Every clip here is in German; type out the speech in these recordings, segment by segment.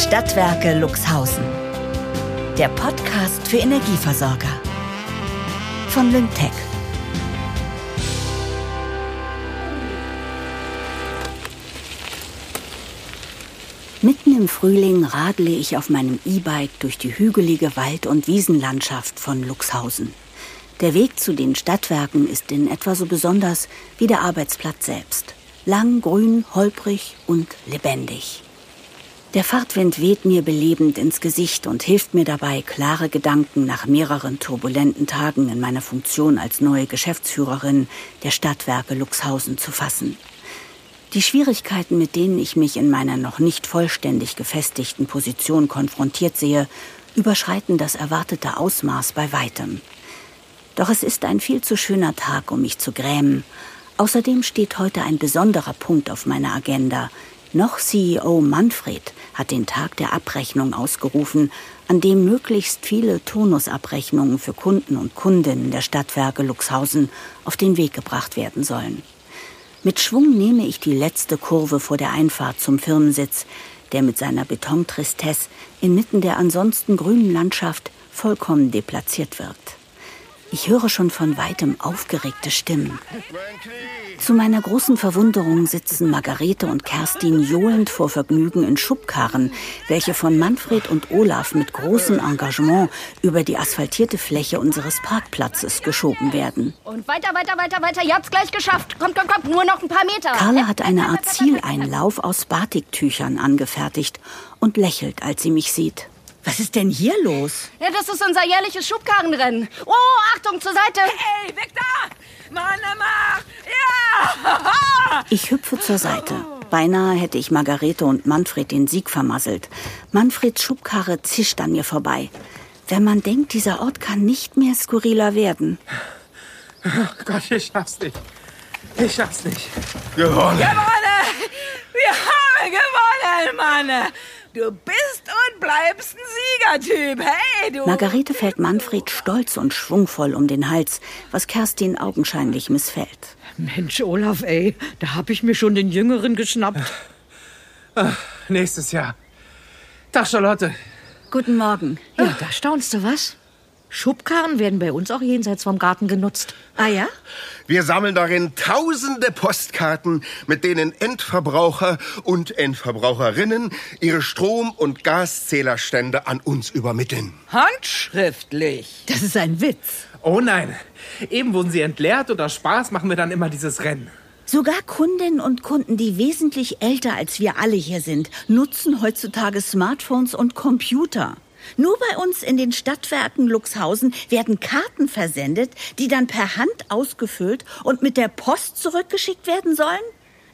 Stadtwerke Luxhausen. Der Podcast für Energieversorger. Von Lyngtech. Mitten im Frühling radle ich auf meinem E-Bike durch die hügelige Wald- und Wiesenlandschaft von Luxhausen. Der Weg zu den Stadtwerken ist in etwa so besonders wie der Arbeitsplatz selbst. Lang, grün, holprig und lebendig. Der Fahrtwind weht mir belebend ins Gesicht und hilft mir dabei, klare Gedanken nach mehreren turbulenten Tagen in meiner Funktion als neue Geschäftsführerin der Stadtwerke Luxhausen zu fassen. Die Schwierigkeiten, mit denen ich mich in meiner noch nicht vollständig gefestigten Position konfrontiert sehe, überschreiten das erwartete Ausmaß bei weitem. Doch es ist ein viel zu schöner Tag, um mich zu grämen. Außerdem steht heute ein besonderer Punkt auf meiner Agenda. Noch CEO Manfred hat den Tag der Abrechnung ausgerufen, an dem möglichst viele Turnusabrechnungen für Kunden und Kundinnen der Stadtwerke Luxhausen auf den Weg gebracht werden sollen. Mit Schwung nehme ich die letzte Kurve vor der Einfahrt zum Firmensitz, der mit seiner Betontristesse inmitten der ansonsten grünen Landschaft vollkommen deplatziert wirkt. Ich höre schon von weitem aufgeregte Stimmen. Zu meiner großen Verwunderung sitzen Margarete und Kerstin johlend vor Vergnügen in Schubkarren, welche von Manfred und Olaf mit großem Engagement über die asphaltierte Fläche unseres Parkplatzes geschoben werden. Und weiter, weiter, weiter, weiter. Ihr habt's gleich geschafft. Kommt, kommt, kommt. Nur noch ein paar Meter. Carla hat eine Art Zieleinlauf aus Batiktüchern angefertigt und lächelt, als sie mich sieht. Was ist denn hier los? Ja, das ist unser jährliches Schubkarrenrennen. Oh, Achtung, zur Seite. Hey, weg da! Mann, mach! Ja! Ich hüpfe zur Seite. Beinahe hätte ich Margarete und Manfred den Sieg vermasselt. Manfreds Schubkarre zischt an mir vorbei. Wenn man denkt, dieser Ort kann nicht mehr skurriler werden. Oh Gott, ich schaff's nicht. Ich schaff's nicht. Gewonnen. Gewonnen! Wir haben gewonnen, Mann! Du bist und bleibst ein Siegertyp. Hey, du. Margarete fällt Manfred stolz und schwungvoll um den Hals, was Kerstin augenscheinlich missfällt. Mensch, Olaf, ey, da hab ich mir schon den Jüngeren geschnappt. Ach, nächstes Jahr. Tag, Charlotte. Guten Morgen. Ja, da staunst du was? Schubkarren werden bei uns auch jenseits vom Garten genutzt. Ah ja? Wir sammeln darin tausende Postkarten, mit denen Endverbraucher und Endverbraucherinnen ihre Strom- und Gaszählerstände an uns übermitteln. Handschriftlich. Das ist ein Witz. Oh nein. Eben wurden sie entleert und aus Spaß machen wir dann immer dieses Rennen. Sogar Kundinnen und Kunden, die wesentlich älter als wir alle hier sind, nutzen heutzutage Smartphones und Computer. Nur bei uns in den Stadtwerken Luxhausen werden Karten versendet, die dann per Hand ausgefüllt und mit der Post zurückgeschickt werden sollen?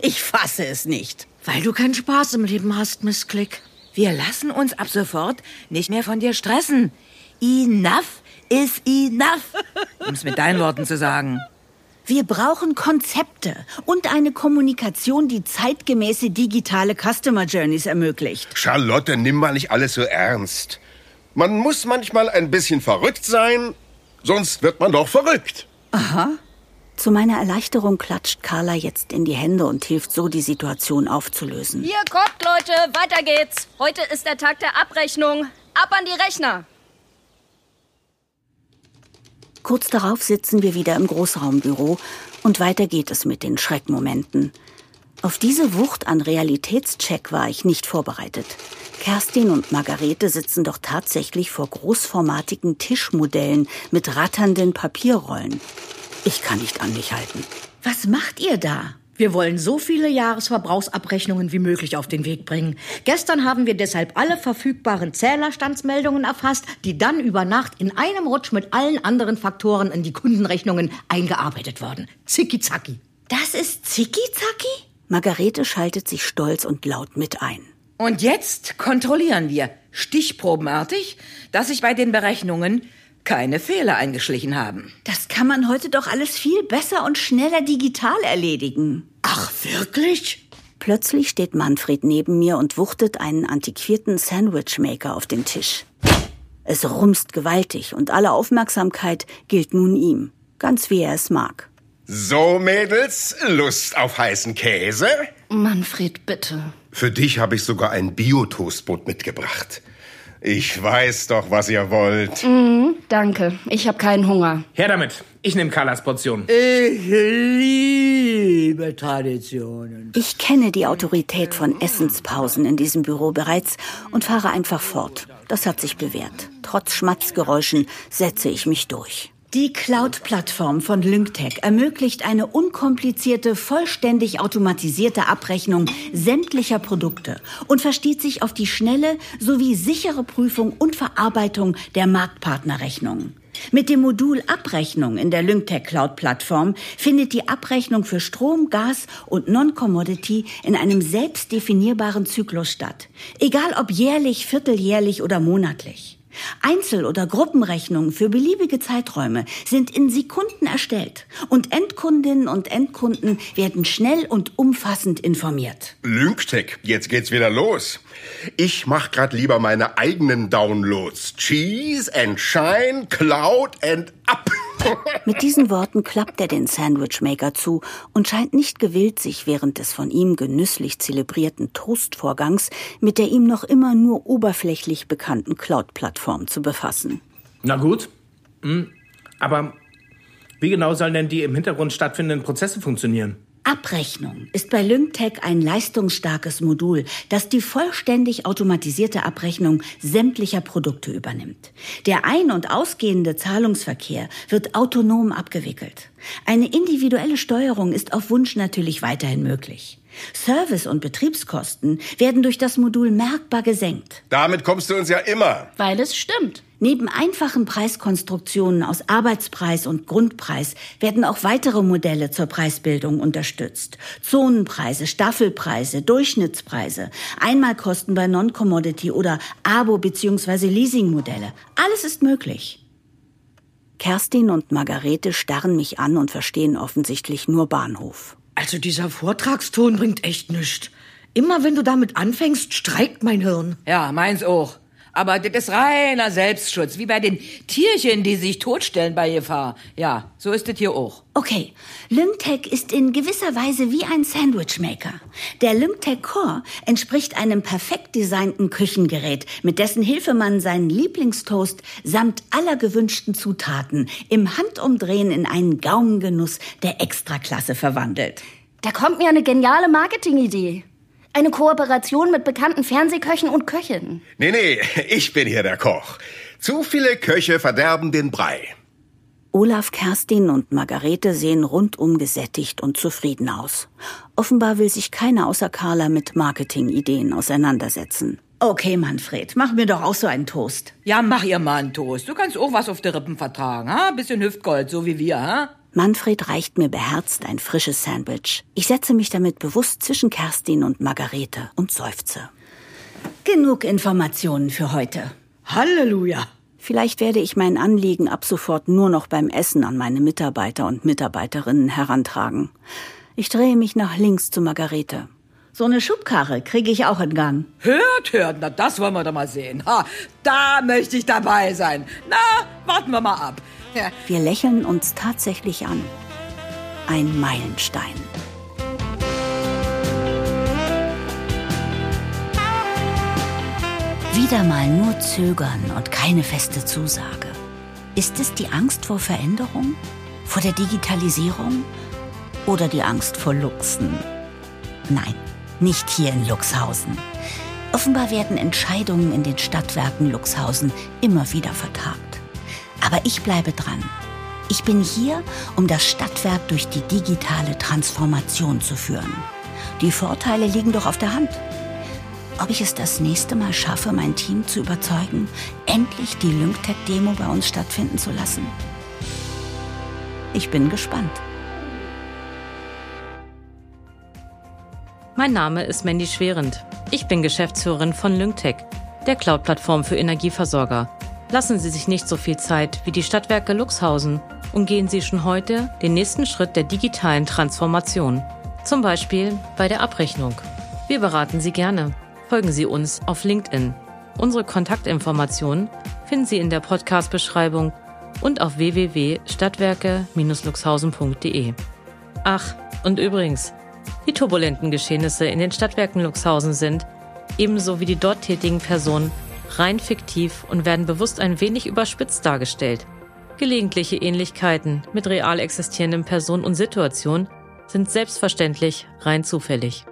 Ich fasse es nicht. Weil du keinen Spaß im Leben hast, Miss Click. Wir lassen uns ab sofort nicht mehr von dir stressen. Enough is enough, um es mit deinen Worten zu sagen. Wir brauchen Konzepte und eine Kommunikation, die zeitgemäße digitale Customer Journeys ermöglicht. Charlotte, nimm mal nicht alles so ernst. Man muss manchmal ein bisschen verrückt sein, sonst wird man doch verrückt. Aha. Zu meiner Erleichterung klatscht Carla jetzt in die Hände und hilft so, die Situation aufzulösen. Hier kommt, Leute. Weiter geht's. Heute ist der Tag der Abrechnung. Ab an die Rechner. Kurz darauf sitzen wir wieder im Großraumbüro und weiter geht es mit den Schreckmomenten. Auf diese Wucht an Realitätscheck war ich nicht vorbereitet. Kerstin und Margarete sitzen doch tatsächlich vor großformatigen Tischmodellen mit ratternden Papierrollen. Ich kann nicht an mich halten. Was macht ihr da? Wir wollen so viele Jahresverbrauchsabrechnungen wie möglich auf den Weg bringen. Gestern haben wir deshalb alle verfügbaren Zählerstandsmeldungen erfasst, die dann über Nacht in einem Rutsch mit allen anderen Faktoren in die Kundenrechnungen eingearbeitet wurden. Zicki-zacki. Das ist Zicki-zacki? Margarete schaltet sich stolz und laut mit ein. Und jetzt kontrollieren wir stichprobenartig, dass sich bei den Berechnungen keine Fehler eingeschlichen haben. Das kann man heute doch alles viel besser und schneller digital erledigen. Ach, wirklich? Plötzlich steht Manfred neben mir und wuchtet einen antiquierten Sandwichmaker auf den Tisch. Es rumst gewaltig und alle Aufmerksamkeit gilt nun ihm, ganz wie er es mag. So, Mädels, Lust auf heißen Käse? Manfred, bitte. Für dich habe ich sogar ein Bio-Toastbrot mitgebracht. Ich weiß doch, was ihr wollt. Mhm, danke. Ich habe keinen Hunger. Her damit. Ich nehme Carlas Portion. Ich liebe Traditionen. Ich kenne die Autorität von Essenspausen in diesem Büro bereits und fahre einfach fort. Das hat sich bewährt. Trotz Schmatzgeräuschen setze ich mich durch. Die Cloud-Plattform von LyncTech ermöglicht eine unkomplizierte, vollständig automatisierte Abrechnung sämtlicher Produkte und versteht sich auf die schnelle sowie sichere Prüfung und Verarbeitung der Marktpartnerrechnungen. Mit dem Modul Abrechnung in der LyncTech Cloud Plattform findet die Abrechnung für Strom, Gas und Non-Commodity in einem selbst definierbaren Zyklus statt. Egal ob jährlich, vierteljährlich oder monatlich. Einzel- oder Gruppenrechnungen für beliebige Zeiträume sind in Sekunden erstellt und Endkundinnen und Endkunden werden schnell und umfassend informiert. Lynktech, jetzt geht's wieder los. Ich mach grad lieber meine eigenen Downloads. Cheese and Shine, Cloud and Up. Mit diesen Worten klappt er den Sandwichmaker zu und scheint nicht gewillt, sich während des von ihm genüsslich zelebrierten Toastvorgangs mit der ihm noch immer nur oberflächlich bekannten Cloud-Plattform zu befassen. Na gut. Hm. Aber wie genau sollen denn die im Hintergrund stattfindenden Prozesse funktionieren? Abrechnung ist bei LyncTech ein leistungsstarkes Modul, das die vollständig automatisierte Abrechnung sämtlicher Produkte übernimmt. Der ein- und ausgehende Zahlungsverkehr wird autonom abgewickelt. Eine individuelle Steuerung ist auf Wunsch natürlich weiterhin möglich. Service- und Betriebskosten werden durch das Modul merkbar gesenkt. Damit kommst du uns ja immer. Weil es stimmt. Neben einfachen Preiskonstruktionen aus Arbeitspreis und Grundpreis werden auch weitere Modelle zur Preisbildung unterstützt. Zonenpreise, Staffelpreise, Durchschnittspreise, Einmalkosten bei Non-Commodity oder Abo- bzw. Leasingmodelle. Alles ist möglich. Kerstin und Margarete starren mich an und verstehen offensichtlich nur Bahnhof. Also dieser Vortragston bringt echt nichts. Immer wenn du damit anfängst, streikt mein Hirn. Ja, meins auch. Aber das ist reiner Selbstschutz, wie bei den Tierchen, die sich totstellen bei Gefahr. Ja, so ist es hier auch. Okay, LyncTech ist in gewisser Weise wie ein Sandwichmaker. Der LyncTech Core entspricht einem perfekt designten Küchengerät, mit dessen Hilfe man seinen Lieblingstoast samt aller gewünschten Zutaten im Handumdrehen in einen Gaumengenuss der Extraklasse verwandelt. Da kommt mir eine geniale Marketingidee. Eine Kooperation mit bekannten Fernsehköchen und Köchinnen. Nee, nee, ich bin hier der Koch. Zu viele Köche verderben den Brei. Olaf, Kerstin und Margarete sehen rundum gesättigt und zufrieden aus. Offenbar will sich keiner außer Carla mit Marketingideen auseinandersetzen. Okay, Manfred, mach mir doch auch so einen Toast. Ja, mach ihr mal einen Toast. Du kannst auch was auf die Rippen vertragen, ha? Bisschen Hüftgold, so wie wir, ha? Manfred reicht mir beherzt ein frisches Sandwich. Ich setze mich damit bewusst zwischen Kerstin und Margarete und seufze. Genug Informationen für heute. Halleluja. Vielleicht werde ich mein Anliegen ab sofort nur noch beim Essen an meine Mitarbeiter und Mitarbeiterinnen herantragen. Ich drehe mich nach links zu Margarete. So eine Schubkarre kriege ich auch in Gang. Hört, hört, na das wollen wir doch mal sehen. Ha, da möchte ich dabei sein. Na, warten wir mal ab. Wir lächeln uns tatsächlich an. Ein Meilenstein. Wieder mal nur Zögern und keine feste Zusage. Ist es die Angst vor Veränderung? Vor der Digitalisierung? Oder die Angst vor Luchsen? Nein, nicht hier in Luxhausen. Offenbar werden Entscheidungen in den Stadtwerken Luxhausen immer wieder vertagt. Aber ich bleibe dran. Ich bin hier, um das Stadtwerk durch die digitale Transformation zu führen. Die Vorteile liegen doch auf der Hand. Ob ich es das nächste Mal schaffe, mein Team zu überzeugen, endlich die LyncTech-Demo bei uns stattfinden zu lassen? Ich bin gespannt. Mein Name ist Mandy Schwerend. Ich bin Geschäftsführerin von LyncTech, der Cloud-Plattform für Energieversorger. Lassen Sie sich nicht so viel Zeit wie die Stadtwerke Luxhausen und gehen Sie schon heute den nächsten Schritt der digitalen Transformation. Zum Beispiel bei der Abrechnung. Wir beraten Sie gerne. Folgen Sie uns auf LinkedIn. Unsere Kontaktinformationen finden Sie in der Podcast-Beschreibung und auf www.stadtwerke-luxhausen.de. Ach, und übrigens, Die turbulenten Geschehnisse in den Stadtwerken Luxhausen sind, ebenso wie die dort tätigen Personen, rein fiktiv und werden bewusst ein wenig überspitzt dargestellt. Gelegentliche Ähnlichkeiten mit real existierenden Personen und Situationen sind selbstverständlich rein zufällig.